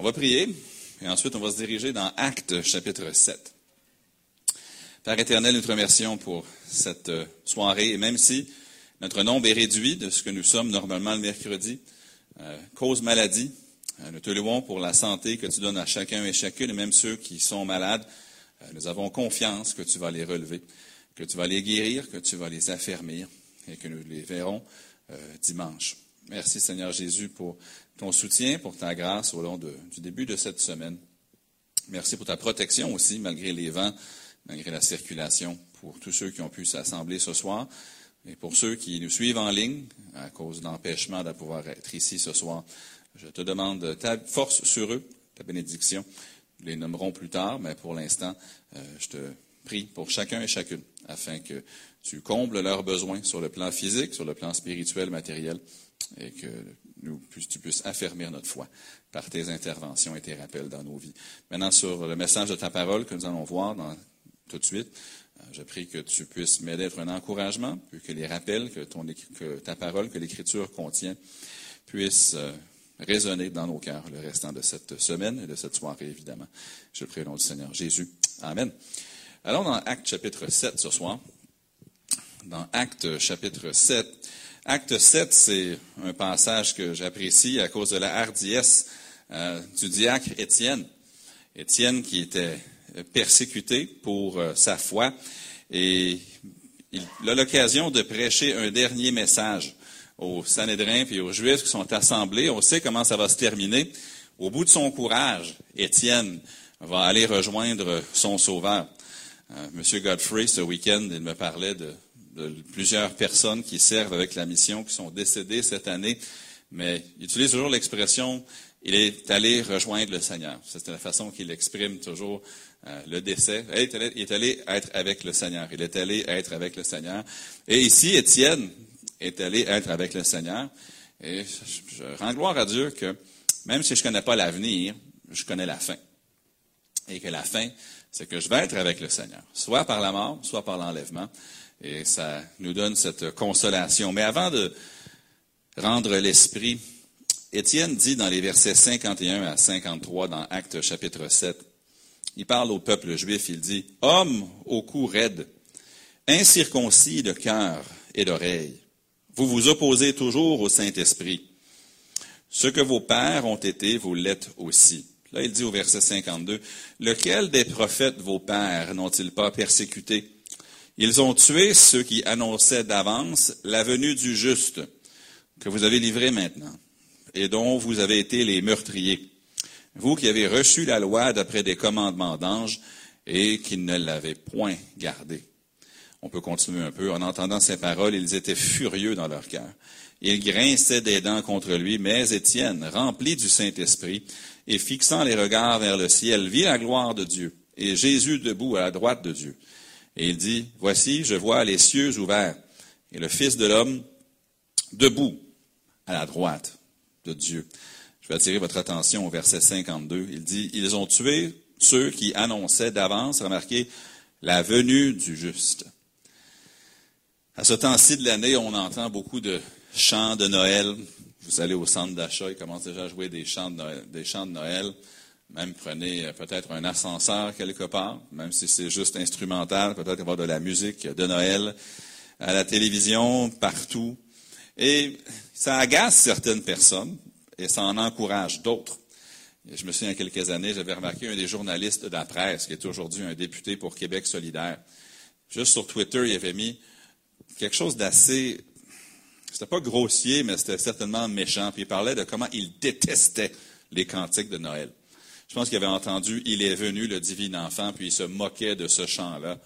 On va prier et ensuite on va se diriger dans Actes chapitre 7. Père éternel, nous te remercions pour cette euh, soirée et même si notre nombre est réduit de ce que nous sommes normalement le mercredi, euh, cause maladie, euh, nous te louons pour la santé que tu donnes à chacun et chacune, et même ceux qui sont malades. nous avons confiance que tu vas les relever, que tu vas les guérir, que tu vas les affermir et que nous les verrons dimanche. Merci Seigneur Jésus pour ton soutien, pour ta grâce au long du début de cette semaine. Merci pour ta protection aussi, malgré les vents, malgré la circulation, pour tous ceux qui ont pu s'assembler ce soir et pour ceux qui nous suivent en ligne à cause d'empêchement de pouvoir être ici ce soir. Je te demande ta force sur eux, ta bénédiction. Nous les nommerons plus tard, mais pour l'instant, euh, je te prie pour chacun et chacune afin que tu combles leurs besoins sur le plan physique, sur le plan spirituel, matériel, et que nous, tu puisses affermir notre foi par tes interventions et tes rappels dans nos vies. Maintenant, sur le message de ta parole que nous allons voir tout de suite, euh, je prie que tu puisses m'aider à être un encouragement, puis que les rappels que, ta parole, que l'Écriture contient, puissent euh, résonner dans nos cœurs le restant de cette semaine et de cette soirée, évidemment. Je prie au nom du Seigneur Jésus. Amen. Allons dans Acte chapitre 7 ce soir. Dans Acte chapitre 7, Acte 7, c'est un passage que j'apprécie à cause de la hardiesse euh, du diacre Étienne. Étienne qui était persécuté pour euh, sa foi et il a l'occasion de prêcher un dernier message aux Sanhédrins et aux Juifs qui sont assemblés. On sait comment ça va se terminer. Au bout de son courage, Étienne va aller rejoindre son sauveur. Euh, Monsieur Godfrey, ce week-end, il me parlait de de plusieurs personnes qui servent avec la mission, qui sont décédées cette année, mais il utilise toujours l'expression il est allé rejoindre le Seigneur. C'est la façon qu'il exprime toujours euh, le décès. Il est, allé, être avec le Seigneur. Il est allé être avec le Seigneur. Et ici, Étienne est allé être avec le Seigneur. Et je, je rends gloire à Dieu que même si je ne connais pas l'avenir, je connais la fin. Et que la fin, c'est que je vais être avec le Seigneur, soit par la mort, soit par l'enlèvement. Et ça nous donne cette consolation. Mais avant de rendre l'esprit, Étienne dit dans les versets 51 à 53 dans Actes chapitre 7, il parle au peuple juif, il dit, Homme au cou raide, incirconcis de cœur et d'oreille, vous vous opposez toujours au Saint-Esprit. Ce que vos pères ont été, vous l'êtes aussi. Là, il dit au verset 52, Lequel des prophètes vos pères n'ont-ils pas persécuté? Ils ont tué ceux qui annonçaient d'avance la venue du juste, que vous avez livré maintenant, et dont vous avez été les meurtriers. Vous qui avez reçu la loi d'après des commandements d'anges et qui ne l'avez point gardée. On peut continuer un peu. En entendant ces paroles, ils étaient furieux dans leur cœur. Ils grinçaient des dents contre lui, mais Étienne, rempli du Saint-Esprit et fixant les regards vers le ciel, vit la gloire de Dieu et Jésus debout à la droite de Dieu. Et il dit, Voici, je vois les cieux ouverts et le Fils de l'homme debout à la droite de Dieu. Je vais attirer votre attention au verset 52. Il dit, Ils ont tué ceux qui annonçaient d'avance, remarquez, la venue du juste. À ce temps-ci de l'année, on entend beaucoup de chants de Noël. Vous allez au centre d'achat, ils commencent déjà à jouer des chants Des chants de Noël. Même prenez euh, peut-être un ascenseur quelque part, même si c'est juste instrumental, peut-être avoir de la musique de Noël à la télévision, partout. Et ça agace certaines personnes et ça en encourage d'autres. je me souviens, il y a quelques années, j'avais remarqué un des journalistes de la presse, qui est aujourd'hui un député pour Québec solidaire. Juste sur Twitter, il avait mis quelque chose d'assez, c'était pas grossier, mais c'était certainement méchant. Puis il parlait de comment il détestait les cantiques de Noël. Je pense qu'il avait entendu Il est venu le divin enfant, puis il se moquait de ce chant-là.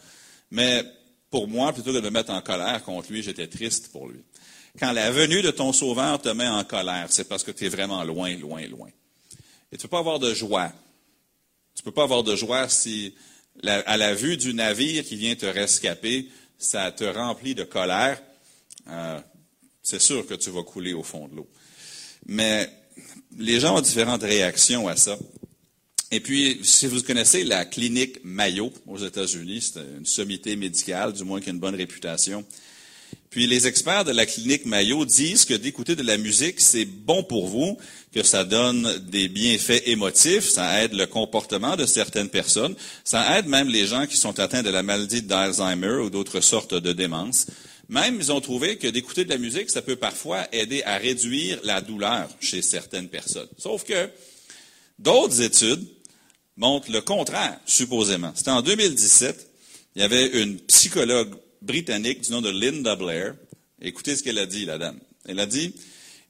Mais pour moi, plutôt que de me mettre en colère contre lui, j'étais triste pour lui. Quand la venue de ton sauveur te met en colère, c'est parce que tu es vraiment loin, loin, loin. Et tu ne peux pas avoir de joie. Tu ne peux pas avoir de joie si, à la vue du navire qui vient te rescaper, ça te remplit de colère. Euh, c'est sûr que tu vas couler au fond de l'eau. Mais les gens ont différentes réactions à ça. Et puis, si vous connaissez la clinique Mayo aux États-Unis, c'est une sommité médicale, du moins qui a une bonne réputation. Puis les experts de la clinique Mayo disent que d'écouter de la musique, c'est bon pour vous, que ça donne des bienfaits émotifs, ça aide le comportement de certaines personnes, ça aide même les gens qui sont atteints de la maladie d'Alzheimer ou d'autres sortes de démence. Même, ils ont trouvé que d'écouter de la musique, ça peut parfois aider à réduire la douleur chez certaines personnes. Sauf que d'autres études montrent le contraire, supposément. C'était en 2017, il y avait une psychologue britannique du nom de Linda Blair. Écoutez ce qu'elle a dit, la dame. Elle a dit,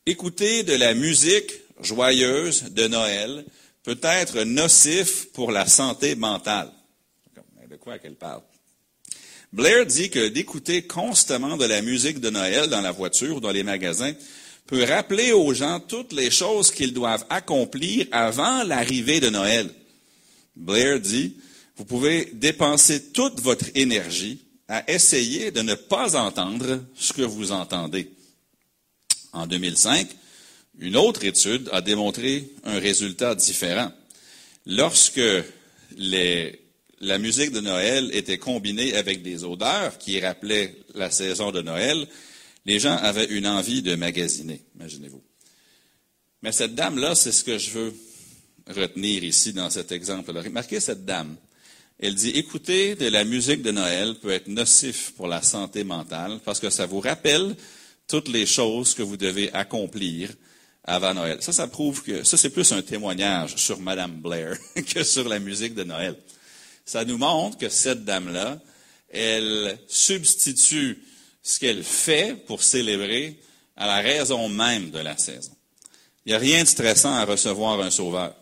écouter de la musique joyeuse de Noël peut être nocif pour la santé mentale. De quoi qu'elle parle? Blair dit que d'écouter constamment de la musique de Noël dans la voiture ou dans les magasins peut rappeler aux gens toutes les choses qu'ils doivent accomplir avant l'arrivée de Noël. Blair dit, vous pouvez dépenser toute votre énergie à essayer de ne pas entendre ce que vous entendez. En 2005, une autre étude a démontré un résultat différent. Lorsque la musique de Noël était combinée avec des odeurs qui rappelaient la saison de Noël, les gens avaient une envie de magasiner, imaginez-vous. Mais cette dame-là, c'est ce que je veux retenir ici dans cet exemple-là. Remarquez cette dame. Elle dit, écouter de la musique de Noël peut être nocif pour la santé mentale parce que ça vous rappelle toutes les choses que vous devez accomplir avant Noël. Ça, ça prouve que ça, c'est plus un témoignage sur Madame Blair que sur la musique de Noël. Ça nous montre que cette dame-là, elle substitue ce qu'elle fait pour célébrer à la raison même de la saison. Il n'y a rien de stressant à recevoir un sauveur.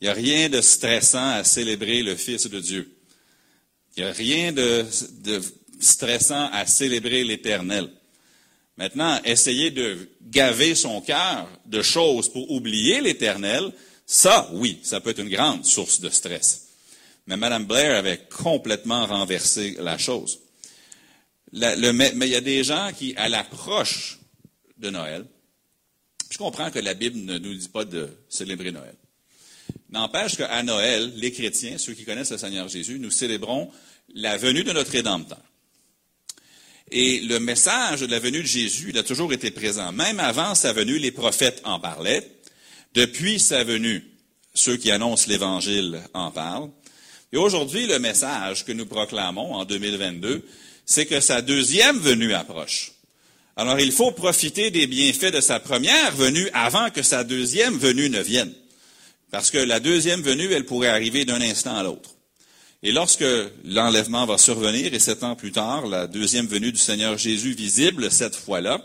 Il n'y a rien de stressant à célébrer le Fils de Dieu. Il n'y a rien de, stressant à célébrer l'Éternel. Maintenant, essayer de gaver son cœur de choses pour oublier l'Éternel, ça, oui, ça peut être une grande source de stress. Mais Mme Blair avait complètement renversé la chose. Mais il y a des gens qui, à l'approche de Noël, je comprends que la Bible ne nous dit pas de célébrer Noël. N'empêche qu'à Noël, les chrétiens, ceux qui connaissent le Seigneur Jésus, nous célébrons la venue de notre Rédempteur. Et le message de la venue de Jésus, il a toujours été présent. Même avant sa venue, les prophètes en parlaient. Depuis sa venue, ceux qui annoncent l'Évangile en parlent. Et aujourd'hui, le message que nous proclamons en 2022, c'est que sa deuxième venue approche. Alors, il faut profiter des bienfaits de sa première venue avant que sa deuxième venue ne vienne. Parce que la deuxième venue, elle pourrait arriver d'un instant à l'autre. Et lorsque l'enlèvement va survenir, et sept ans plus tard, la deuxième venue du Seigneur Jésus visible cette fois-là,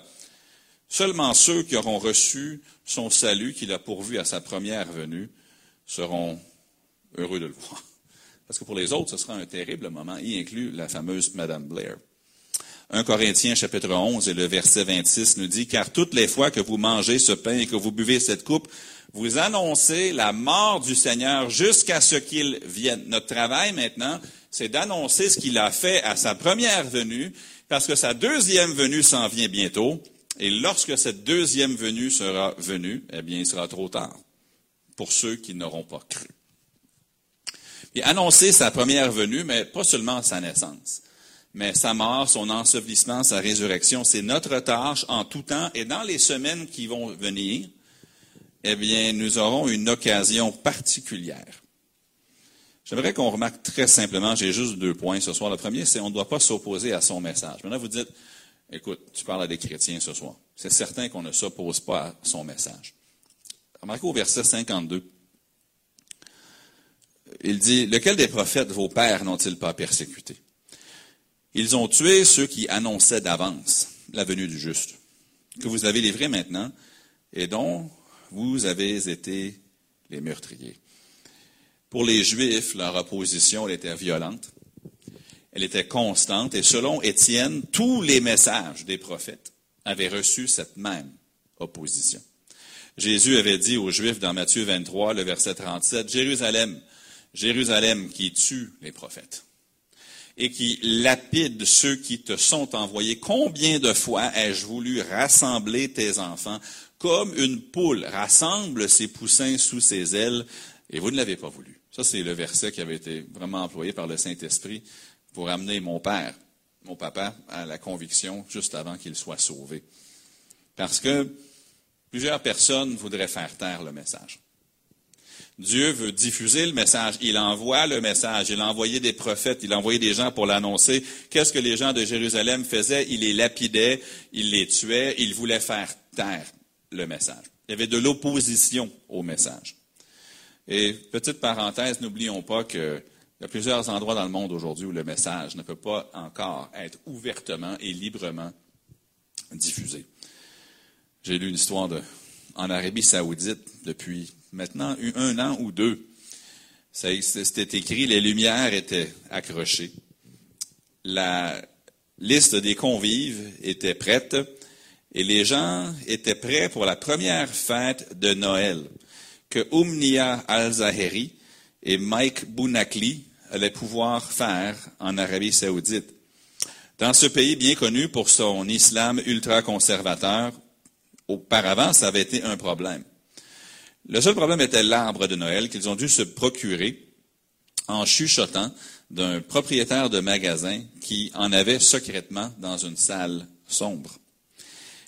seulement ceux qui auront reçu son salut qu'il a pourvu à sa première venue seront heureux de le voir. Parce que pour les autres, ce sera un terrible moment, y inclut la fameuse Madame Blair. 1 Corinthiens chapitre 11 et le verset 26 nous dit, car toutes les fois que vous mangez ce pain et que vous buvez cette coupe, vous annoncez la mort du Seigneur jusqu'à ce qu'il vienne. Notre travail maintenant, c'est d'annoncer ce qu'il a fait à sa première venue, parce que sa deuxième venue s'en vient bientôt, et lorsque cette deuxième venue sera venue, eh bien, il sera trop tard pour ceux qui n'auront pas cru. Et annoncer sa première venue, mais pas seulement sa naissance mais sa mort, son ensevelissement, sa résurrection, c'est notre tâche en tout temps et dans les semaines qui vont venir, eh bien, nous aurons une occasion particulière. J'aimerais qu'on remarque très simplement, j'ai juste deux points ce soir. Le premier, c'est on ne doit pas s'opposer à son message. Maintenant, vous dites, écoute, tu parles à des chrétiens ce soir. C'est certain qu'on ne s'oppose pas à son message. Remarquez au verset 52. Il dit, lequel des prophètes, vos pères, n'ont-ils pas persécuté? Ils ont tué ceux qui annonçaient d'avance la venue du juste, que vous avez livré maintenant et dont vous avez été les meurtriers. Pour les Juifs, leur opposition était violente, elle était constante, et selon Étienne, tous les messages des prophètes avaient reçu cette même opposition. Jésus avait dit aux Juifs dans Matthieu 23, le verset 37, Jérusalem, Jérusalem qui tue les prophètes et qui lapide ceux qui te sont envoyés. Combien de fois ai-je voulu rassembler tes enfants comme une poule rassemble ses poussins sous ses ailes et vous ne l'avez pas voulu? Ça, c'est le verset qui avait été vraiment employé par le Saint-Esprit pour amener mon Père mon papa à la conviction juste avant qu'il soit sauvé. Parce que plusieurs personnes voudraient faire taire le message. Dieu veut diffuser le message. Il envoie le message. Il a envoyé des prophètes. Il a envoyé des gens pour l'annoncer. Qu'est-ce que les gens de Jérusalem faisaient? Il les lapidait. Il les tuait. Il voulait faire taire le message. Il y avait de l'opposition au message. Et petite parenthèse, n'oublions pas qu'il y a plusieurs endroits dans le monde aujourd'hui où le message ne peut pas encore être ouvertement et librement diffusé. J'ai lu une histoire en Arabie saoudite depuis maintenant un an ou deux. C'était écrit, les lumières étaient accrochées. La liste des convives était prête et les gens étaient prêts pour la première fête de Noël que Umnia al-Zahiri et Mike Bounakli allaient pouvoir faire en Arabie saoudite. Dans ce pays bien connu pour son islam ultra-conservateur, auparavant, ça avait été un problème. Le seul problème était l'arbre de Noël qu'ils ont dû se procurer en chuchotant d'un propriétaire de magasin qui en avait secrètement dans une salle sombre.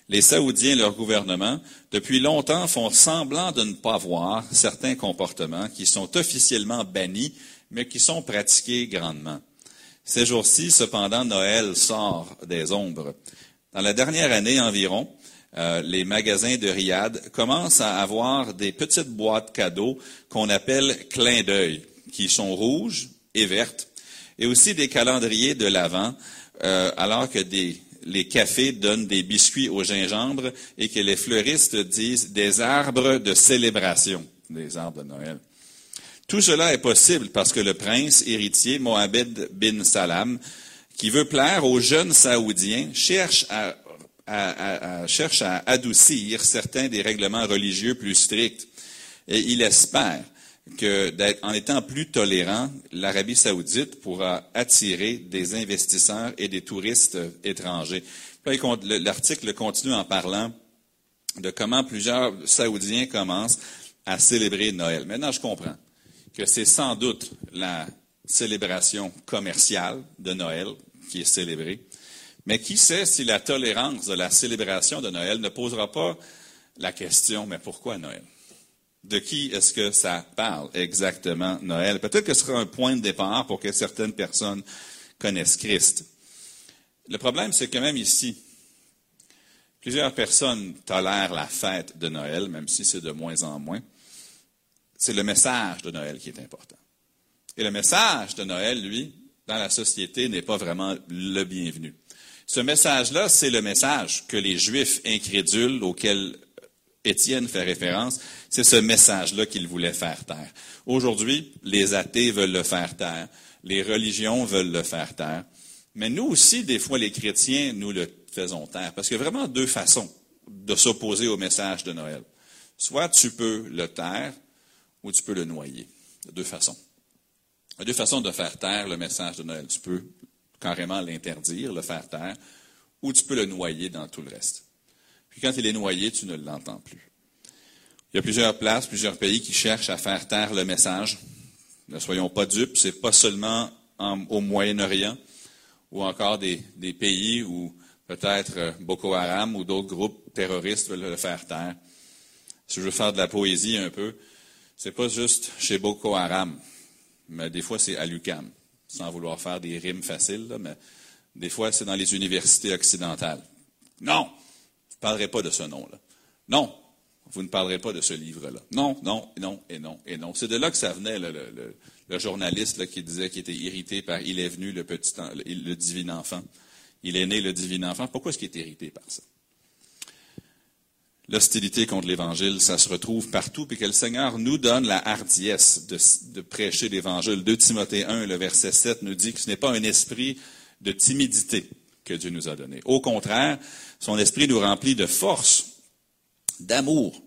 Les Saoudiens et leur gouvernement, depuis longtemps, font semblant de ne pas voir certains comportements qui sont officiellement bannis, mais qui sont pratiqués grandement. Ces jours-ci, cependant, Noël sort des ombres. Dans la dernière année environ, euh, les magasins de Riyad commencent à avoir des petites boîtes cadeaux qu'on appelle clin d'œil, qui sont rouges et vertes, et aussi des calendriers de l'Avent, euh, alors que les cafés donnent des biscuits au gingembre et que les fleuristes disent des arbres de célébration, des arbres de Noël. Tout cela est possible parce que le prince héritier Mohamed bin Salam, qui veut plaire aux jeunes Saoudiens, cherche à cherche à adoucir certains des règlements religieux plus stricts. Et il espère que, en étant plus tolérant, l'Arabie saoudite pourra attirer des investisseurs et des touristes étrangers. L'article continue en parlant de comment plusieurs Saoudiens commencent à célébrer Noël. Maintenant, je comprends que c'est sans doute la célébration commerciale de Noël qui est célébrée, mais qui sait si la tolérance de la célébration de Noël ne posera pas la question, mais pourquoi Noël? De qui est-ce que ça parle exactement Noël? Peut-être que ce sera un point de départ pour que certaines personnes connaissent Christ. Le problème, c'est que même ici, plusieurs personnes tolèrent la fête de Noël, même si c'est de moins en moins. C'est le message de Noël qui est important. Et le message de Noël, lui, dans la société, n'est pas vraiment le bienvenu. Ce message-là, c'est le message que les Juifs incrédules auxquels Étienne fait référence, c'est ce message-là qu'ils voulaient faire taire. Aujourd'hui, les athées veulent le faire taire, les religions veulent le faire taire, mais nous aussi, des fois, les chrétiens, nous le faisons taire, parce qu'il y a vraiment deux façons de s'opposer au message de Noël. Soit tu peux le taire, ou tu peux le noyer. Il y a deux façons. Il y a deux façons de faire taire le message de Noël. Tu peux carrément l'interdire, le faire taire, ou tu peux le noyer dans tout le reste. Puis quand il est noyé, tu ne l'entends plus. Il y a plusieurs places, plusieurs pays qui cherchent à faire taire le message. Ne soyons pas dupes, ce n'est pas seulement au Moyen-Orient ou encore des, pays où peut-être euh, Boko Haram ou d'autres groupes terroristes veulent le faire taire. Si je veux faire de la poésie un peu, c'est pas juste chez Boko Haram, mais des fois c'est à l'UCAM sans vouloir faire des rimes faciles, mais des fois, c'est dans les universités occidentales. Non, vous ne parlerez pas de ce nom-là. Non, vous ne parlerez pas de ce livre-là. Non, non, non, et non, et non. C'est de là que ça venait, le, journaliste qui disait qu'il était irrité par Il est venu le petit, le divin enfant. Il est né le divin enfant. Pourquoi est-ce qu'il est irrité par ça? L'hostilité contre l'Évangile, ça se retrouve partout, puis que le Seigneur nous donne la hardiesse de, prêcher l'Évangile. 2 Timothée 1, le verset 7 nous dit que ce n'est pas un esprit de timidité que Dieu nous a donné. Au contraire, son esprit nous remplit de force, d'amour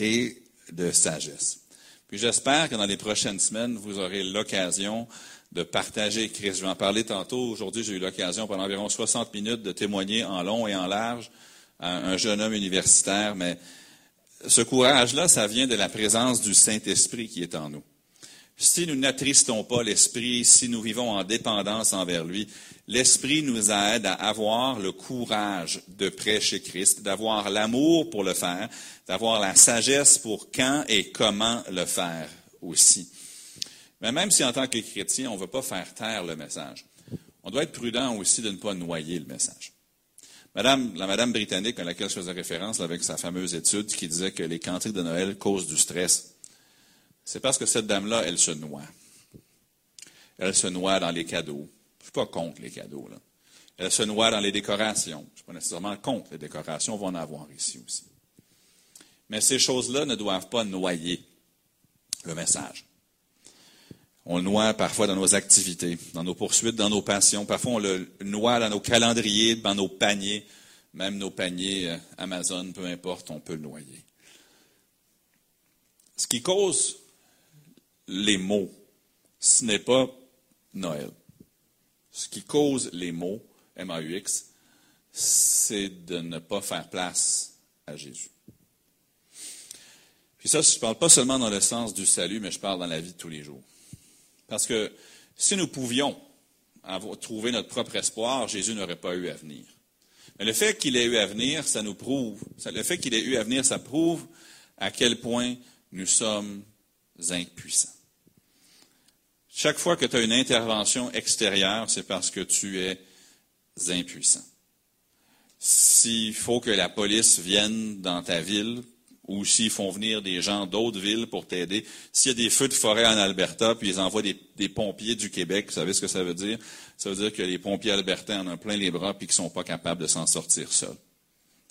et de sagesse. Puis j'espère que dans les prochaines semaines, vous aurez l'occasion de partager Christ. Je vais en parler tantôt. Aujourd'hui, j'ai eu l'occasion pendant environ 60 minutes de témoigner en long et en large un jeune homme universitaire, mais ce courage-là, ça vient de la présence du Saint-Esprit qui est en nous. Si nous n'attristons pas l'Esprit, si nous vivons en dépendance envers lui, l'Esprit nous aide à avoir le courage de prêcher Christ, d'avoir l'amour pour le faire, d'avoir la sagesse pour quand et comment le faire aussi. Mais même si en tant que chrétien, on ne veut pas faire taire le message, on doit être prudent aussi de ne pas noyer le message. Madame, la madame britannique à laquelle je faisais référence avec sa fameuse étude qui disait que les cantiques de Noël causent du stress, c'est parce que cette dame-là, elle se noie. Elle se noie dans les cadeaux. Je ne suis pas contre les cadeaux. Elle se noie dans les décorations. Je ne suis pas nécessairement contre les décorations. On va en avoir ici aussi. Mais ces choses-là ne doivent pas noyer le message. On le noie parfois dans nos activités, dans nos poursuites, dans nos passions. Parfois, on le noie dans nos calendriers, dans nos paniers, même nos paniers euh, Amazon, peu importe, on peut le noyer. Ce qui cause les mots, ce n'est pas Noël. Ce qui cause les mots, M-A-U-X, c'est de ne pas faire place à Jésus. Puis ça, je ne parle pas seulement dans le sens du salut, mais je parle dans la vie de tous les jours. Parce que si nous pouvions trouver notre propre espoir, Jésus n'aurait pas eu à venir. Mais le fait qu'il ait eu à venir, ça nous prouve, le fait qu'il ait eu à venir, ça prouve à quel point nous sommes impuissants. Chaque fois que tu as une intervention extérieure, c'est parce que tu es impuissant. S'il faut que la police vienne dans ta ville, ou s'ils font venir des gens d'autres villes pour t'aider, s'il y a des feux de forêt en Alberta, puis ils envoient des, pompiers du Québec, vous savez ce que ça veut dire? Ça veut dire que les pompiers albertains en ont plein les bras, puis qu'ils ne sont pas capables de s'en sortir seuls.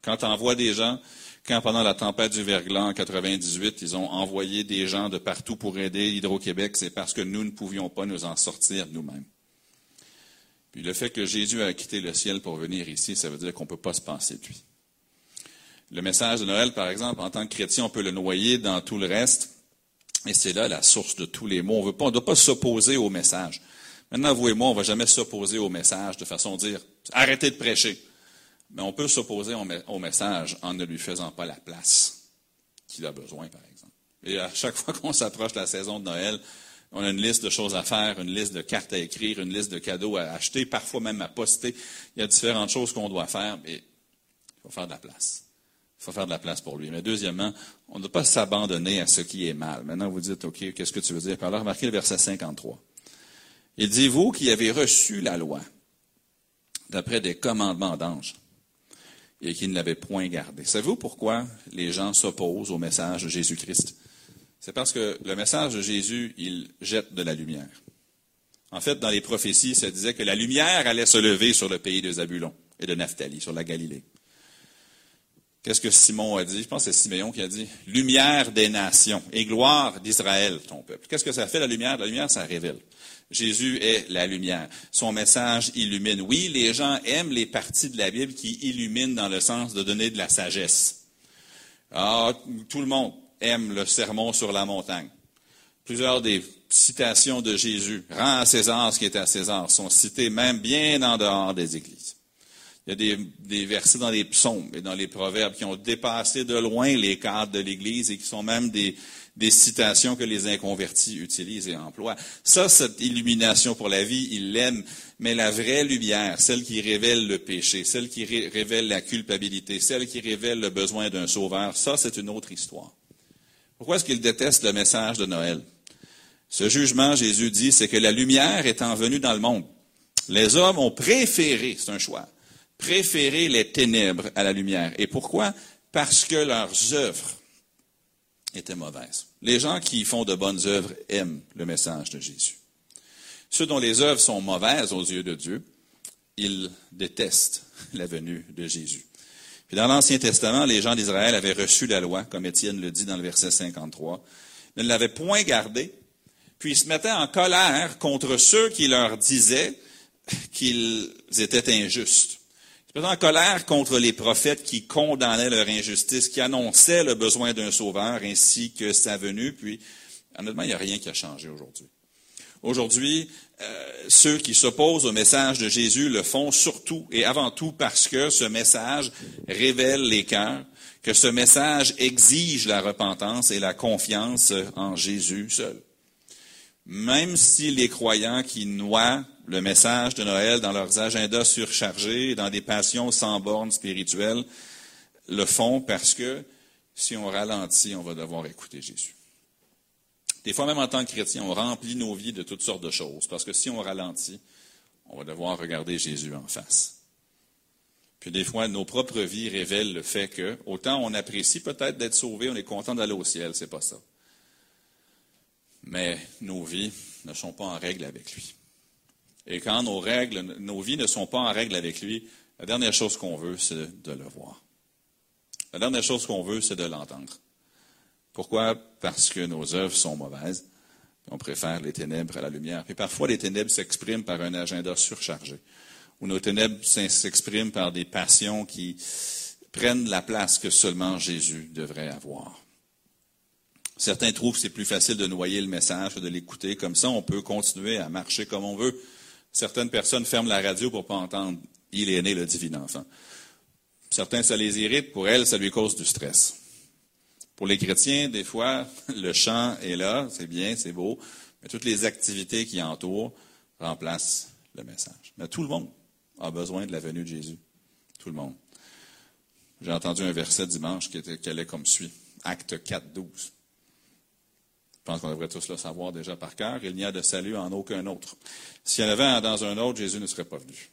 Quand tu envoies des gens quand pendant la tempête du verglas en 98, ils ont envoyé des gens de partout pour aider Hydro-Québec, c'est parce que nous ne pouvions pas nous en sortir nous-mêmes. Puis le fait que Jésus a quitté le ciel pour venir ici, ça veut dire qu'on ne peut pas se passer de lui. Le message de Noël, par exemple, en tant que chrétien, on peut le noyer dans tout le reste. Et c'est là la source de tous les mots. On ne doit pas s'opposer au message. Maintenant, vous et moi, on ne va jamais s'opposer au message de façon à dire arrêtez de prêcher. Mais on peut s'opposer au message en ne lui faisant pas la place qu'il a besoin, par exemple. Et à chaque fois qu'on s'approche de la saison de Noël, on a une liste de choses à faire, une liste de cartes à écrire, une liste de cadeaux à acheter, parfois même à poster. Il y a différentes choses qu'on doit faire, mais il faut faire de la place. Il faut faire de la place pour lui. Mais deuxièmement, on ne doit pas s'abandonner à ce qui est mal. Maintenant, vous dites, OK, qu'est-ce que tu veux dire? Alors, remarquez le verset 53. Il dit, vous qui avez reçu la loi, d'après des commandements d'anges, et qui ne l'avaient point gardé. Savez-vous pourquoi les gens s'opposent au message de Jésus-Christ? C'est parce que le message de Jésus, il jette de la lumière. En fait, dans les prophéties, ça disait que la lumière allait se lever sur le pays de Zabulon et de Naphtali, sur la Galilée. Qu'est-ce que Simon a dit? Je pense que c'est Siméon qui a dit Lumière des nations et gloire d'Israël, ton peuple. Qu'est-ce que ça fait la lumière? La lumière, ça révèle. Jésus est la lumière. Son message illumine. Oui, les gens aiment les parties de la Bible qui illuminent dans le sens de donner de la sagesse. Ah, tout le monde aime le sermon sur la montagne. Plusieurs des citations de Jésus, rends à César ce qui est à César, sont citées même bien en dehors des églises. Il y a des, versets dans les psaumes et dans les proverbes qui ont dépassé de loin les cadres de l'Église et qui sont même des, des citations que les inconvertis utilisent et emploient. Ça, cette illumination pour la vie, ils l'aiment. Mais la vraie lumière, celle qui révèle le péché, celle qui révèle la culpabilité, celle qui révèle le besoin d'un sauveur, ça, c'est une autre histoire. Pourquoi est-ce qu'ils détestent le message de Noël? Ce jugement, Jésus dit, c'est que la lumière étant venue dans le monde, les hommes ont préféré, c'est un choix, préféré les ténèbres à la lumière. Et pourquoi? Parce que leurs œuvres étaient mauvaises. Les gens qui font de bonnes œuvres aiment le message de Jésus. Ceux dont les œuvres sont mauvaises aux yeux de Dieu, ils détestent la venue de Jésus. Puis dans l'Ancien Testament, les gens d'Israël avaient reçu la loi, comme Étienne le dit dans le verset 53, Ils ne l'avaient point gardée, puis ils se mettaient en colère contre ceux qui leur disaient qu'ils étaient injustes en colère contre les prophètes qui condamnaient leur injustice, qui annonçaient le besoin d'un sauveur ainsi que sa venue. Puis, honnêtement, il n'y a rien qui a changé aujourd'hui. Aujourd'hui, euh, ceux qui s'opposent au message de Jésus le font surtout et avant tout parce que ce message révèle les cœurs, que ce message exige la repentance et la confiance en Jésus seul. même si les croyants qui noient le message de Noël dans leurs agendas surchargés, dans des passions sans bornes spirituelles, le font parce que si on ralentit, on va devoir écouter Jésus. Des fois, même en tant que chrétien, on remplit nos vies de toutes sortes de choses, parce que si on ralentit, on va devoir regarder Jésus en face. Puis des fois, nos propres vies révèlent le fait que, autant on apprécie peut-être d'être sauvé, on est content d'aller au ciel, c'est pas ça. Mais nos vies ne sont pas en règle avec lui. Et quand nos règles, nos vies ne sont pas en règle avec lui, la dernière chose qu'on veut, c'est de le voir. La dernière chose qu'on veut, c'est de l'entendre. Pourquoi? Parce que nos œuvres sont mauvaises. On préfère les ténèbres à la lumière. Et parfois, les ténèbres s'expriment par un agenda surchargé, ou nos ténèbres s'expriment par des passions qui prennent la place que seulement Jésus devrait avoir. Certains trouvent que c'est plus facile de noyer le message que de l'écouter. Comme ça, on peut continuer à marcher comme on veut. Certaines personnes ferment la radio pour ne pas entendre Il est né le divin enfant. Certains, ça les irrite. Pour elles, ça lui cause du stress. Pour les chrétiens, des fois, le chant est là, c'est bien, c'est beau, mais toutes les activités qui entourent remplacent le message. Mais tout le monde a besoin de la venue de Jésus. Tout le monde. J'ai entendu un verset dimanche qui, était, qui allait comme suit. Acte 4, 12. Je pense qu'on devrait tous le savoir déjà par cœur. Il n'y a de salut en aucun autre. S'il y en avait dans un autre, Jésus ne serait pas venu.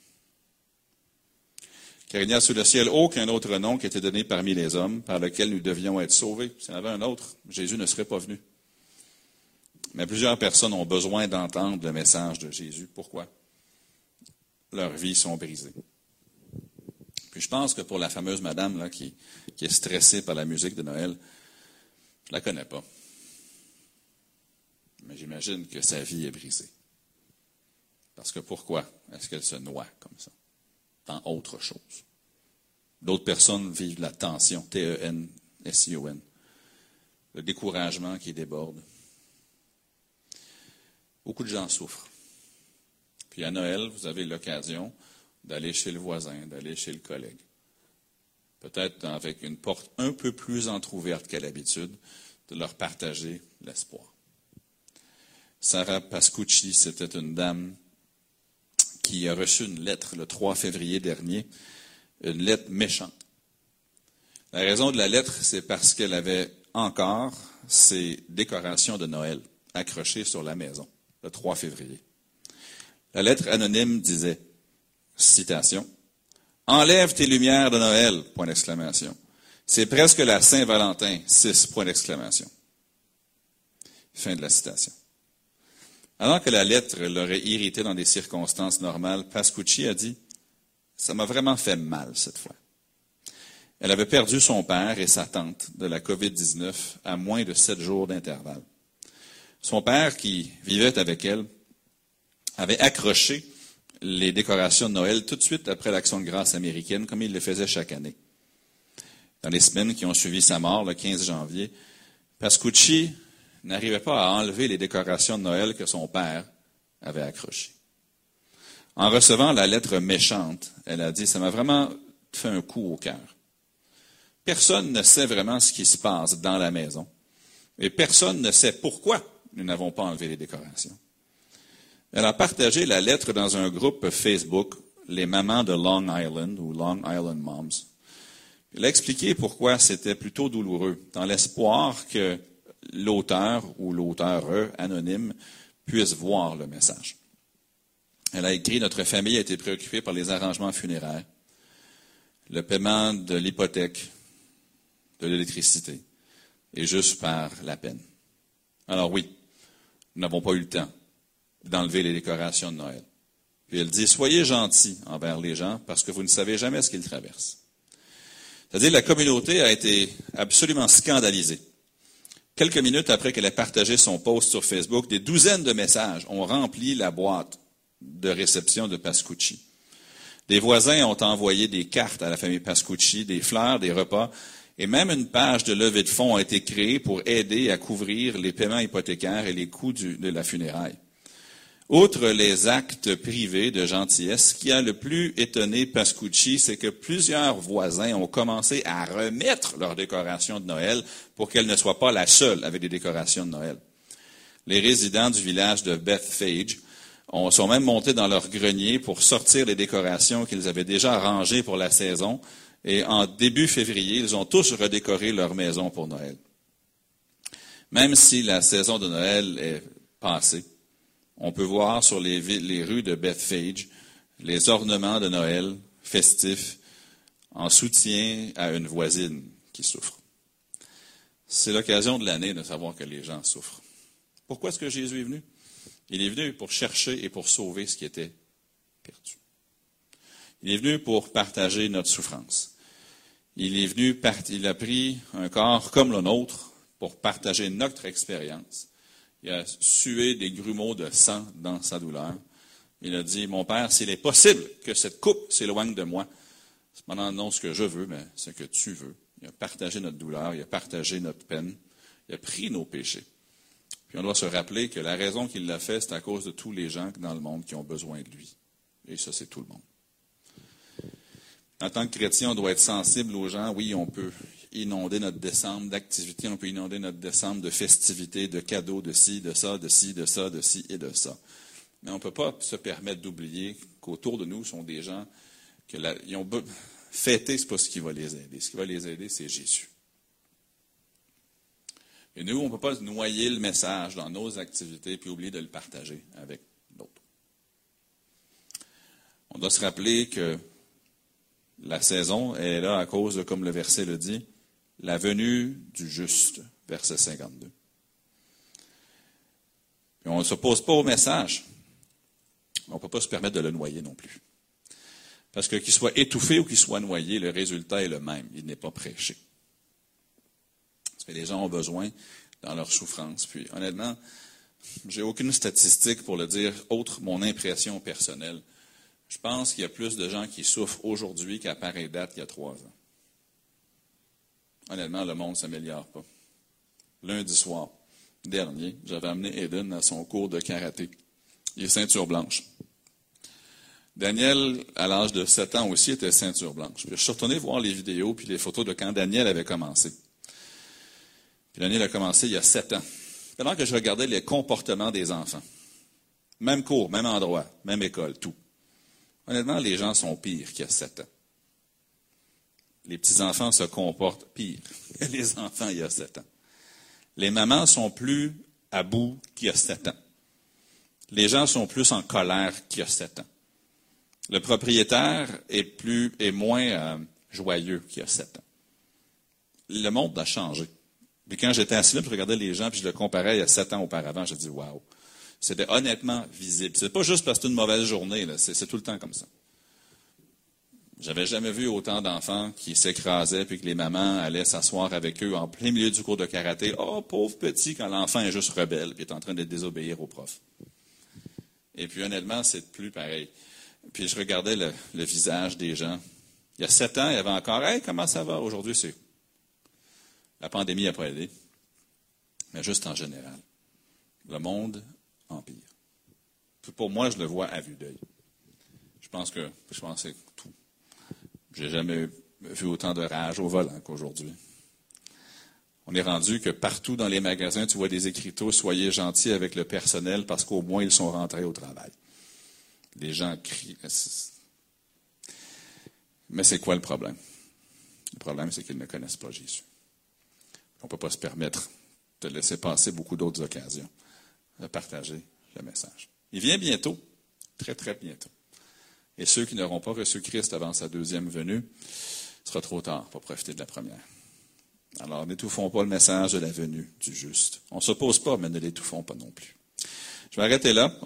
Car il n'y a sous le ciel aucun autre nom qui ait été donné parmi les hommes par lequel nous devions être sauvés. S'il y en avait un autre, Jésus ne serait pas venu. Mais plusieurs personnes ont besoin d'entendre le message de Jésus. Pourquoi? Leurs vies sont brisées. Puis je pense que pour la fameuse madame là, qui, qui est stressée par la musique de Noël, je ne la connais pas. Mais j'imagine que sa vie est brisée. Parce que pourquoi est-ce qu'elle se noie comme ça? dans autre chose? D'autres personnes vivent la tension, T-E-N-S-I-O-N, le découragement qui déborde. Beaucoup de gens souffrent. Puis à Noël, vous avez l'occasion d'aller chez le voisin, d'aller chez le collègue. Peut-être avec une porte un peu plus entr'ouverte qu'à l'habitude, de leur partager l'espoir. Sarah Pascucci, c'était une dame qui a reçu une lettre le 3 février dernier, une lettre méchante. La raison de la lettre, c'est parce qu'elle avait encore ses décorations de Noël accrochées sur la maison, le 3 février. La lettre anonyme disait, citation, Enlève tes lumières de Noël, point d'exclamation. C'est presque la Saint-Valentin, six points d'exclamation. Fin de la citation. Alors que la lettre l'aurait irrité dans des circonstances normales, Pascucci a dit Ça m'a vraiment fait mal cette fois. Elle avait perdu son père et sa tante de la COVID-19 à moins de sept jours d'intervalle. Son père, qui vivait avec elle, avait accroché les décorations de Noël tout de suite après l'Action de grâce américaine, comme il le faisait chaque année. Dans les semaines qui ont suivi sa mort, le 15 janvier, Pascucci n'arrivait pas à enlever les décorations de Noël que son père avait accrochées. En recevant la lettre méchante, elle a dit, ça m'a vraiment fait un coup au cœur. Personne ne sait vraiment ce qui se passe dans la maison. Et personne ne sait pourquoi nous n'avons pas enlevé les décorations. Elle a partagé la lettre dans un groupe Facebook, les mamans de Long Island ou Long Island Moms. Elle a expliqué pourquoi c'était plutôt douloureux, dans l'espoir que l'auteur ou l'auteur anonyme puisse voir le message. Elle a écrit Notre famille a été préoccupée par les arrangements funéraires, le paiement de l'hypothèque, de l'électricité, et juste par la peine. Alors oui, nous n'avons pas eu le temps d'enlever les décorations de Noël. Puis elle dit Soyez gentils envers les gens parce que vous ne savez jamais ce qu'ils traversent. C'est-à-dire la communauté a été absolument scandalisée Quelques minutes après qu'elle ait partagé son post sur Facebook, des douzaines de messages ont rempli la boîte de réception de Pascucci. Des voisins ont envoyé des cartes à la famille Pascucci, des fleurs, des repas, et même une page de levée de fonds a été créée pour aider à couvrir les paiements hypothécaires et les coûts de la funéraille. Outre les actes privés de gentillesse, ce qui a le plus étonné Pascucci, c'est que plusieurs voisins ont commencé à remettre leurs décorations de Noël pour qu'elle ne soit pas la seule avec des décorations de Noël. les résidents du village de Bethphage sont même montés dans leur grenier pour sortir les décorations qu'ils avaient déjà arrangées pour la saison. Et en début février, ils ont tous redécoré leur maison pour Noël. Même si la saison de Noël est passée, on peut voir sur les, rues de Bethphage les ornements de Noël festifs en soutien à une voisine qui souffre. C'est l'occasion de l'année de savoir que les gens souffrent. Pourquoi est-ce que Jésus est venu? Il est venu pour chercher et pour sauver ce qui était perdu. Il est venu pour partager notre souffrance. Il est venu, il a pris un corps comme le nôtre pour partager notre expérience. Il a sué des grumeaux de sang dans sa douleur. Il a dit, mon Père, s'il est possible que cette coupe s'éloigne de moi, cependant non ce que je veux, mais ce que tu veux. Il a partagé notre douleur, il a partagé notre peine, il a pris nos péchés. Puis on doit se rappeler que la raison qu'il l'a fait, c'est à cause de tous les gens dans le monde qui ont besoin de lui. Et ça, c'est tout le monde. En tant que chrétien, on doit être sensible aux gens. Oui, on peut inonder notre décembre d'activités, on peut inonder notre décembre de festivités, de cadeaux, de ci, de ça, de ci, de ça, de ci et de ça. Mais on ne peut pas se permettre d'oublier qu'autour de nous sont des gens qui ont fêté, ce n'est pas ce qui va les aider. Ce qui va les aider, c'est Jésus. Et nous, on ne peut pas noyer le message dans nos activités puis oublier de le partager avec d'autres. On doit se rappeler que la saison est là à cause de, comme le verset le dit, la venue du juste, verset 52. on ne s'oppose pas au message, on ne peut pas se permettre de le noyer non plus. Parce que qu'il soit étouffé ou qu'il soit noyé, le résultat est le même. Il n'est pas prêché. Parce que les gens ont besoin dans leur souffrance. Puis honnêtement, j'ai aucune statistique pour le dire, autre mon impression personnelle. Je pense qu'il y a plus de gens qui souffrent aujourd'hui qu'à pareille date il y a trois ans. Honnêtement, le monde ne s'améliore pas. Lundi soir dernier, j'avais amené Eden à son cours de karaté. Il est ceinture blanche. Daniel, à l'âge de 7 ans aussi, était ceinture blanche. je suis retourné voir les vidéos puis les photos de quand Daniel avait commencé. Puis l'année a commencé il y a sept ans. Pendant que je regardais les comportements des enfants, même cours, même endroit, même école, tout. Les gens sont pires qu'il y a sept ans. Les petits-enfants se comportent pire que les enfants il y a sept ans. Les mamans sont plus à bout qu'il y a sept ans. Les gens sont plus en colère qu'il y a sept ans. Le propriétaire est plus moins euh, joyeux qu'il y a sept ans. Le monde a changé. Puis quand j'étais assis là, je regardais les gens, puis je le comparais il y a sept ans auparavant, je dis waouh. C'était honnêtement visible. C'est pas juste parce que c'était une mauvaise journée, c'est tout le temps comme ça. J'avais jamais vu autant d'enfants qui s'écrasaient puis que les mamans allaient s'asseoir avec eux en plein milieu du cours de karaté. Oh, pauvre petit, quand l'enfant est juste rebelle puis est en train de désobéir au prof. Et puis honnêtement, c'est plus pareil. Puis je regardais le, le, visage des gens. Il y a sept ans, il y avait encore Hey, comment ça va? Aujourd'hui, c'est la pandémie n'a pas aidé, mais juste en général. Le monde Pour moi, je le vois à vue d'œil. Je pense que je pense c'est tout. J'ai jamais vu autant de rage au volant qu'aujourd'hui. On est rendu que partout dans les magasins, tu vois des écriteaux Soyez gentils avec le personnel parce qu'au moins ils sont rentrés au travail. Les gens crient. Mais c'est quoi le problème? Le problème, c'est qu'ils ne connaissent pas Jésus. On ne peut pas se permettre de laisser passer beaucoup d'autres occasions de partager le message. Il vient bientôt, très très bientôt. Et ceux qui n'auront pas reçu Christ avant sa deuxième venue, ce sera trop tard pour profiter de la première. Alors, n'étouffons pas le message de la venue du juste. On ne s'oppose pas, mais ne l'étouffons pas non plus. Je vais arrêter là.